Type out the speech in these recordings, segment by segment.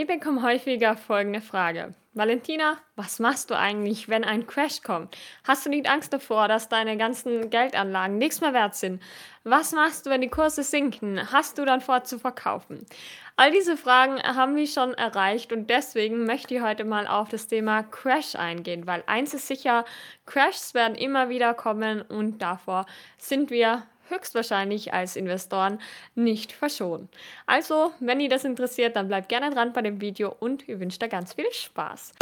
Ich bekomme häufiger folgende Frage. Valentina, was machst du eigentlich, wenn ein Crash kommt? Hast du nicht Angst davor, dass deine ganzen Geldanlagen nichts mehr wert sind? Was machst du, wenn die Kurse sinken? Hast du dann vor zu verkaufen? All diese Fragen haben wir schon erreicht und deswegen möchte ich heute mal auf das Thema Crash eingehen, weil eins ist sicher, Crashs werden immer wieder kommen und davor sind wir höchstwahrscheinlich als Investoren nicht verschonen. Also, wenn ihr das interessiert, dann bleibt gerne dran bei dem Video und ich wünsche dir ganz viel Spaß.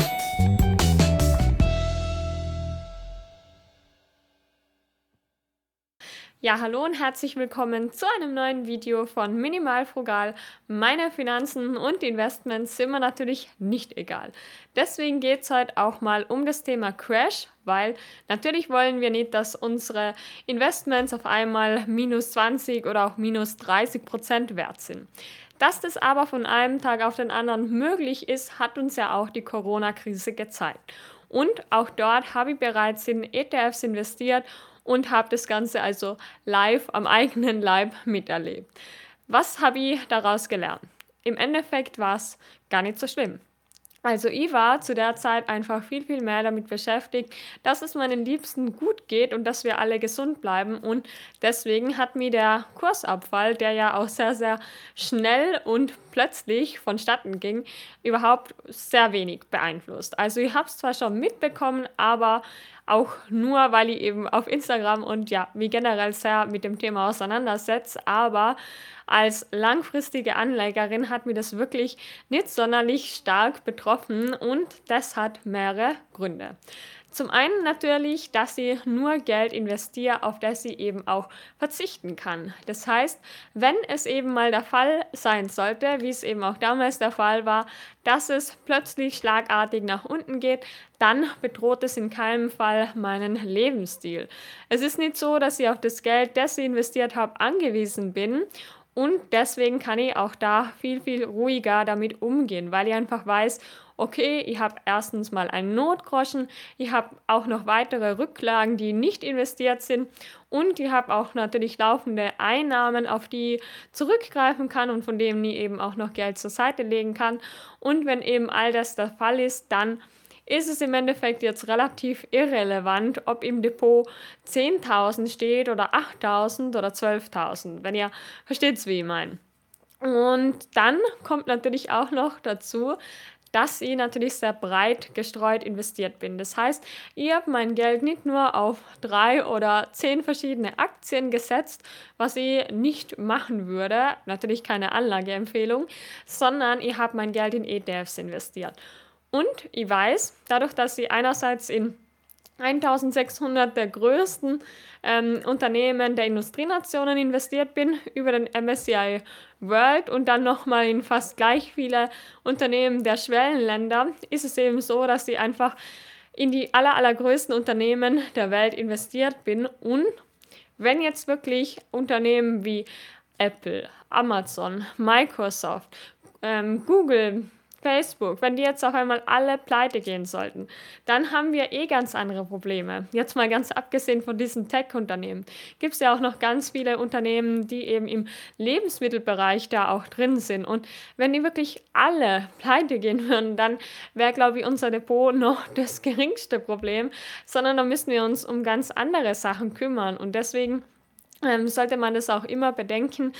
Ja, hallo und herzlich willkommen zu einem neuen Video von Minimal Frugal. Meine Finanzen und Investments sind mir natürlich nicht egal. Deswegen geht es heute auch mal um das Thema Crash, weil natürlich wollen wir nicht, dass unsere Investments auf einmal minus 20 oder auch minus 30 Prozent wert sind. Dass das aber von einem Tag auf den anderen möglich ist, hat uns ja auch die Corona-Krise gezeigt. Und auch dort habe ich bereits in ETFs investiert und habe das Ganze also live am eigenen Leib miterlebt. Was habe ich daraus gelernt? Im Endeffekt war es gar nicht so schlimm. Also ich war zu der Zeit einfach viel, viel mehr damit beschäftigt, dass es meinen Liebsten gut geht und dass wir alle gesund bleiben. Und deswegen hat mir der Kursabfall, der ja auch sehr, sehr schnell und plötzlich vonstatten ging, überhaupt sehr wenig beeinflusst. Also ich habe es zwar schon mitbekommen, aber auch nur, weil ich eben auf Instagram und ja, mich generell sehr mit dem Thema auseinandersetze. Aber als langfristige Anlegerin hat mir das wirklich nicht sonderlich stark betroffen und das hat mehrere Gründe. Zum einen natürlich, dass sie nur Geld investiert, auf das sie eben auch verzichten kann. Das heißt, wenn es eben mal der Fall sein sollte, wie es eben auch damals der Fall war, dass es plötzlich schlagartig nach unten geht, dann bedroht es in keinem Fall meinen Lebensstil. Es ist nicht so, dass ich auf das Geld, das ich investiert habe, angewiesen bin und deswegen kann ich auch da viel, viel ruhiger damit umgehen, weil ich einfach weiß, okay, ich habe erstens mal einen Notgroschen, ich habe auch noch weitere Rücklagen, die nicht investiert sind und ich habe auch natürlich laufende Einnahmen, auf die ich zurückgreifen kann und von denen ich eben auch noch Geld zur Seite legen kann. Und wenn eben all das der Fall ist, dann ist es im Endeffekt jetzt relativ irrelevant, ob im Depot 10.000 steht oder 8.000 oder 12.000, wenn ihr versteht, wie ich meine. Und dann kommt natürlich auch noch dazu, dass ich natürlich sehr breit gestreut investiert bin. Das heißt, ich habe mein Geld nicht nur auf drei oder zehn verschiedene Aktien gesetzt, was ich nicht machen würde, natürlich keine Anlageempfehlung, sondern ich habe mein Geld in ETFs investiert. Und ich weiß, dadurch, dass sie einerseits in 1600 der größten ähm, Unternehmen der Industrienationen investiert bin, über den MSCI World und dann nochmal in fast gleich viele Unternehmen der Schwellenländer, ist es eben so, dass ich einfach in die aller, allergrößten Unternehmen der Welt investiert bin. Und wenn jetzt wirklich Unternehmen wie Apple, Amazon, Microsoft, ähm, Google, Facebook, wenn die jetzt auf einmal alle pleite gehen sollten, dann haben wir eh ganz andere Probleme. Jetzt mal ganz abgesehen von diesen Tech-Unternehmen, gibt es ja auch noch ganz viele Unternehmen, die eben im Lebensmittelbereich da auch drin sind. Und wenn die wirklich alle pleite gehen würden, dann wäre, glaube ich, unser Depot noch das geringste Problem, sondern da müssen wir uns um ganz andere Sachen kümmern. Und deswegen ähm, sollte man das auch immer bedenken,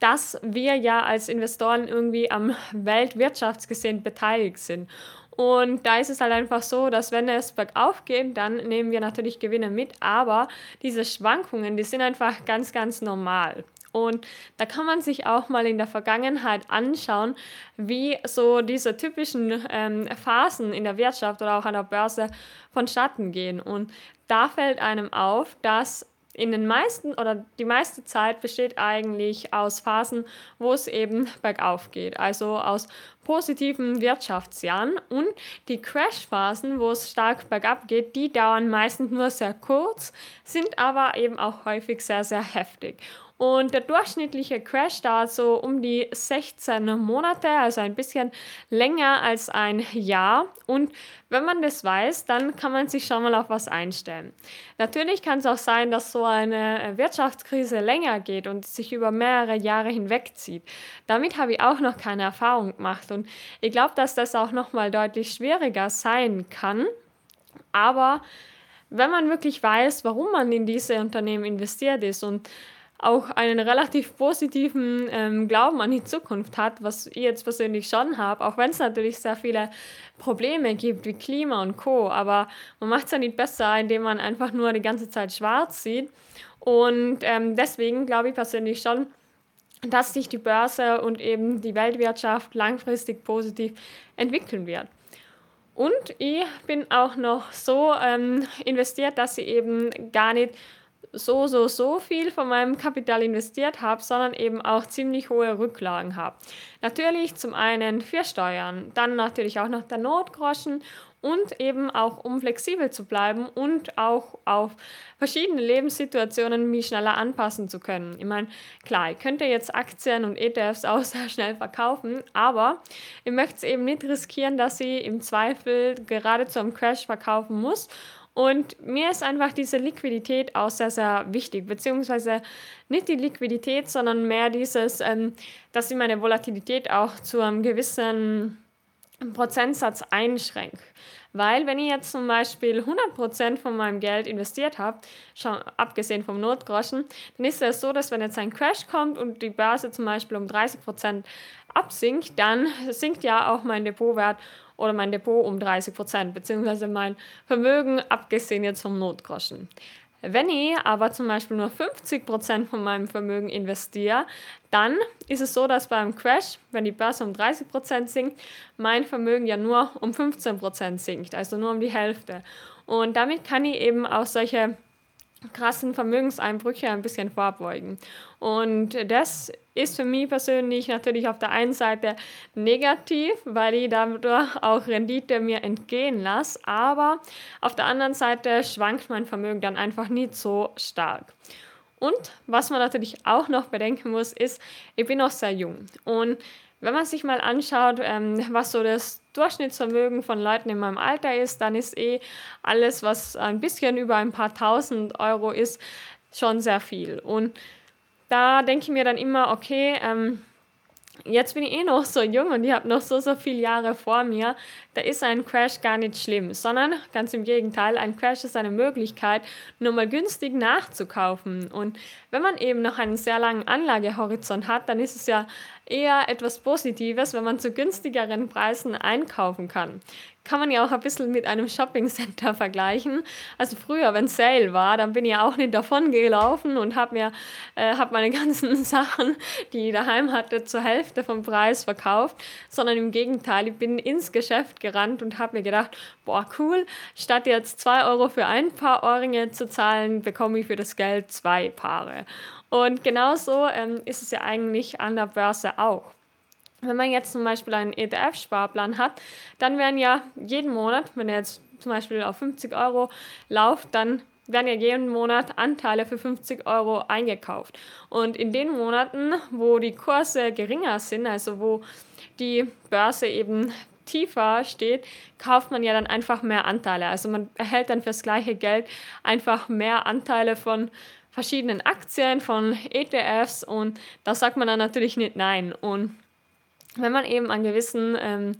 dass wir ja als Investoren irgendwie am Weltwirtschaftsgesehen beteiligt sind. Und da ist es halt einfach so, dass wenn es bergauf geht, dann nehmen wir natürlich Gewinne mit, aber diese Schwankungen, die sind einfach ganz, ganz normal. Und da kann man sich auch mal in der Vergangenheit anschauen, wie so diese typischen ähm, Phasen in der Wirtschaft oder auch an der Börse vonstatten gehen. Und da fällt einem auf, dass in den meisten oder die meiste Zeit besteht eigentlich aus Phasen, wo es eben bergauf geht, also aus positiven Wirtschaftsjahren und die Crashphasen, wo es stark bergab geht, die dauern meistens nur sehr kurz, sind aber eben auch häufig sehr, sehr heftig. Und der durchschnittliche Crash dauert so um die 16 Monate, also ein bisschen länger als ein Jahr. Und wenn man das weiß, dann kann man sich schon mal auf was einstellen. Natürlich kann es auch sein, dass so eine Wirtschaftskrise länger geht und sich über mehrere Jahre hinwegzieht. Damit habe ich auch noch keine Erfahrung gemacht und ich glaube, dass das auch noch mal deutlich schwieriger sein kann. Aber wenn man wirklich weiß, warum man in diese Unternehmen investiert ist und auch einen relativ positiven ähm, Glauben an die Zukunft hat, was ich jetzt persönlich schon habe, auch wenn es natürlich sehr viele Probleme gibt wie Klima und Co. Aber man macht es ja nicht besser, indem man einfach nur die ganze Zeit schwarz sieht. Und ähm, deswegen glaube ich persönlich schon, dass sich die Börse und eben die Weltwirtschaft langfristig positiv entwickeln wird. Und ich bin auch noch so ähm, investiert, dass ich eben gar nicht so, so, so viel von meinem Kapital investiert habe, sondern eben auch ziemlich hohe Rücklagen habe. Natürlich zum einen für Steuern, dann natürlich auch noch der Notgroschen und eben auch um flexibel zu bleiben und auch auf verschiedene Lebenssituationen mich schneller anpassen zu können. Ich meine, klar, ich könnte jetzt Aktien und ETFs auch sehr schnell verkaufen, aber ich möchte es eben nicht riskieren, dass ich im Zweifel gerade zu einem Crash verkaufen muss und mir ist einfach diese Liquidität auch sehr, sehr wichtig, beziehungsweise nicht die Liquidität, sondern mehr dieses, ähm, dass ich meine Volatilität auch zu einem gewissen Prozentsatz einschränke. Weil wenn ich jetzt zum Beispiel 100% von meinem Geld investiert habe, schon abgesehen vom Notgroschen, dann ist es so, dass wenn jetzt ein Crash kommt und die Börse zum Beispiel um 30% absinkt, dann sinkt ja auch mein Depotwert oder mein Depot um 30 Prozent, beziehungsweise mein Vermögen, abgesehen jetzt vom Notgroschen. Wenn ich aber zum Beispiel nur 50 Prozent von meinem Vermögen investiere, dann ist es so, dass beim Crash, wenn die Börse um 30 Prozent sinkt, mein Vermögen ja nur um 15 Prozent sinkt, also nur um die Hälfte. Und damit kann ich eben auch solche krassen Vermögenseinbrüche ein bisschen vorbeugen. Und das ist für mich persönlich natürlich auf der einen Seite negativ, weil ich dadurch auch Rendite mir entgehen lasse, aber auf der anderen Seite schwankt mein Vermögen dann einfach nicht so stark. Und was man natürlich auch noch bedenken muss, ist, ich bin noch sehr jung und wenn man sich mal anschaut, ähm, was so das Durchschnittsvermögen von Leuten in meinem Alter ist, dann ist eh alles, was ein bisschen über ein paar tausend Euro ist, schon sehr viel. Und da denke ich mir dann immer, okay, ähm, jetzt bin ich eh noch so jung und ich habe noch so, so viele Jahre vor mir, da ist ein Crash gar nicht schlimm, sondern ganz im Gegenteil, ein Crash ist eine Möglichkeit, nur mal günstig nachzukaufen. Und wenn man eben noch einen sehr langen Anlagehorizont hat, dann ist es ja eher etwas Positives, wenn man zu günstigeren Preisen einkaufen kann kann man ja auch ein bisschen mit einem Shoppingcenter vergleichen. Also früher, wenn Sale war, dann bin ich auch nicht davon gelaufen und habe mir äh, hab meine ganzen Sachen, die ich daheim hatte, zur Hälfte vom Preis verkauft, sondern im Gegenteil, ich bin ins Geschäft gerannt und habe mir gedacht, boah, cool, statt jetzt zwei Euro für ein Paar Ohrringe zu zahlen, bekomme ich für das Geld zwei Paare. Und genauso ähm, ist es ja eigentlich an der Börse auch. Wenn man jetzt zum Beispiel einen ETF-Sparplan hat, dann werden ja jeden Monat, wenn er jetzt zum Beispiel auf 50 Euro läuft, dann werden ja jeden Monat Anteile für 50 Euro eingekauft. Und in den Monaten, wo die Kurse geringer sind, also wo die Börse eben tiefer steht, kauft man ja dann einfach mehr Anteile. Also man erhält dann fürs gleiche Geld einfach mehr Anteile von verschiedenen Aktien, von ETFs und da sagt man dann natürlich nicht nein. Und wenn man eben einen gewissen ähm,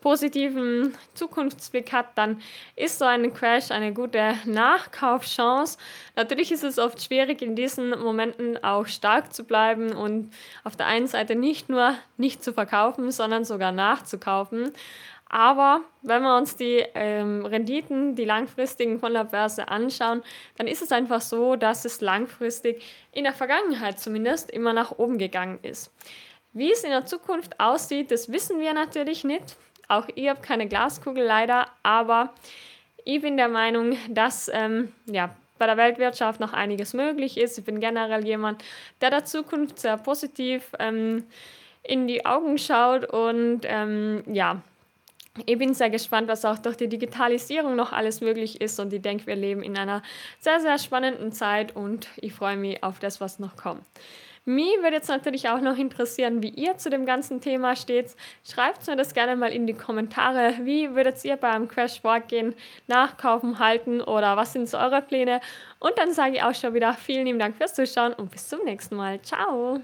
positiven Zukunftsblick hat, dann ist so ein Crash eine gute Nachkaufchance. Natürlich ist es oft schwierig, in diesen Momenten auch stark zu bleiben und auf der einen Seite nicht nur nicht zu verkaufen, sondern sogar nachzukaufen. Aber wenn wir uns die ähm, Renditen, die langfristigen von der Börse anschauen, dann ist es einfach so, dass es langfristig in der Vergangenheit zumindest immer nach oben gegangen ist. Wie es in der Zukunft aussieht, das wissen wir natürlich nicht. Auch ich habe keine Glaskugel leider, aber ich bin der Meinung, dass ähm, ja, bei der Weltwirtschaft noch einiges möglich ist. Ich bin generell jemand, der der Zukunft sehr positiv ähm, in die Augen schaut und ähm, ja, ich bin sehr gespannt, was auch durch die Digitalisierung noch alles möglich ist und ich denke, wir leben in einer sehr, sehr spannenden Zeit und ich freue mich auf das, was noch kommt. Mich würde jetzt natürlich auch noch interessieren, wie ihr zu dem ganzen Thema steht. Schreibt mir das gerne mal in die Kommentare. Wie würdet ihr beim Crash vorgehen? Nachkaufen, halten oder was sind so eure Pläne? Und dann sage ich auch schon wieder vielen lieben Dank fürs Zuschauen und bis zum nächsten Mal. Ciao!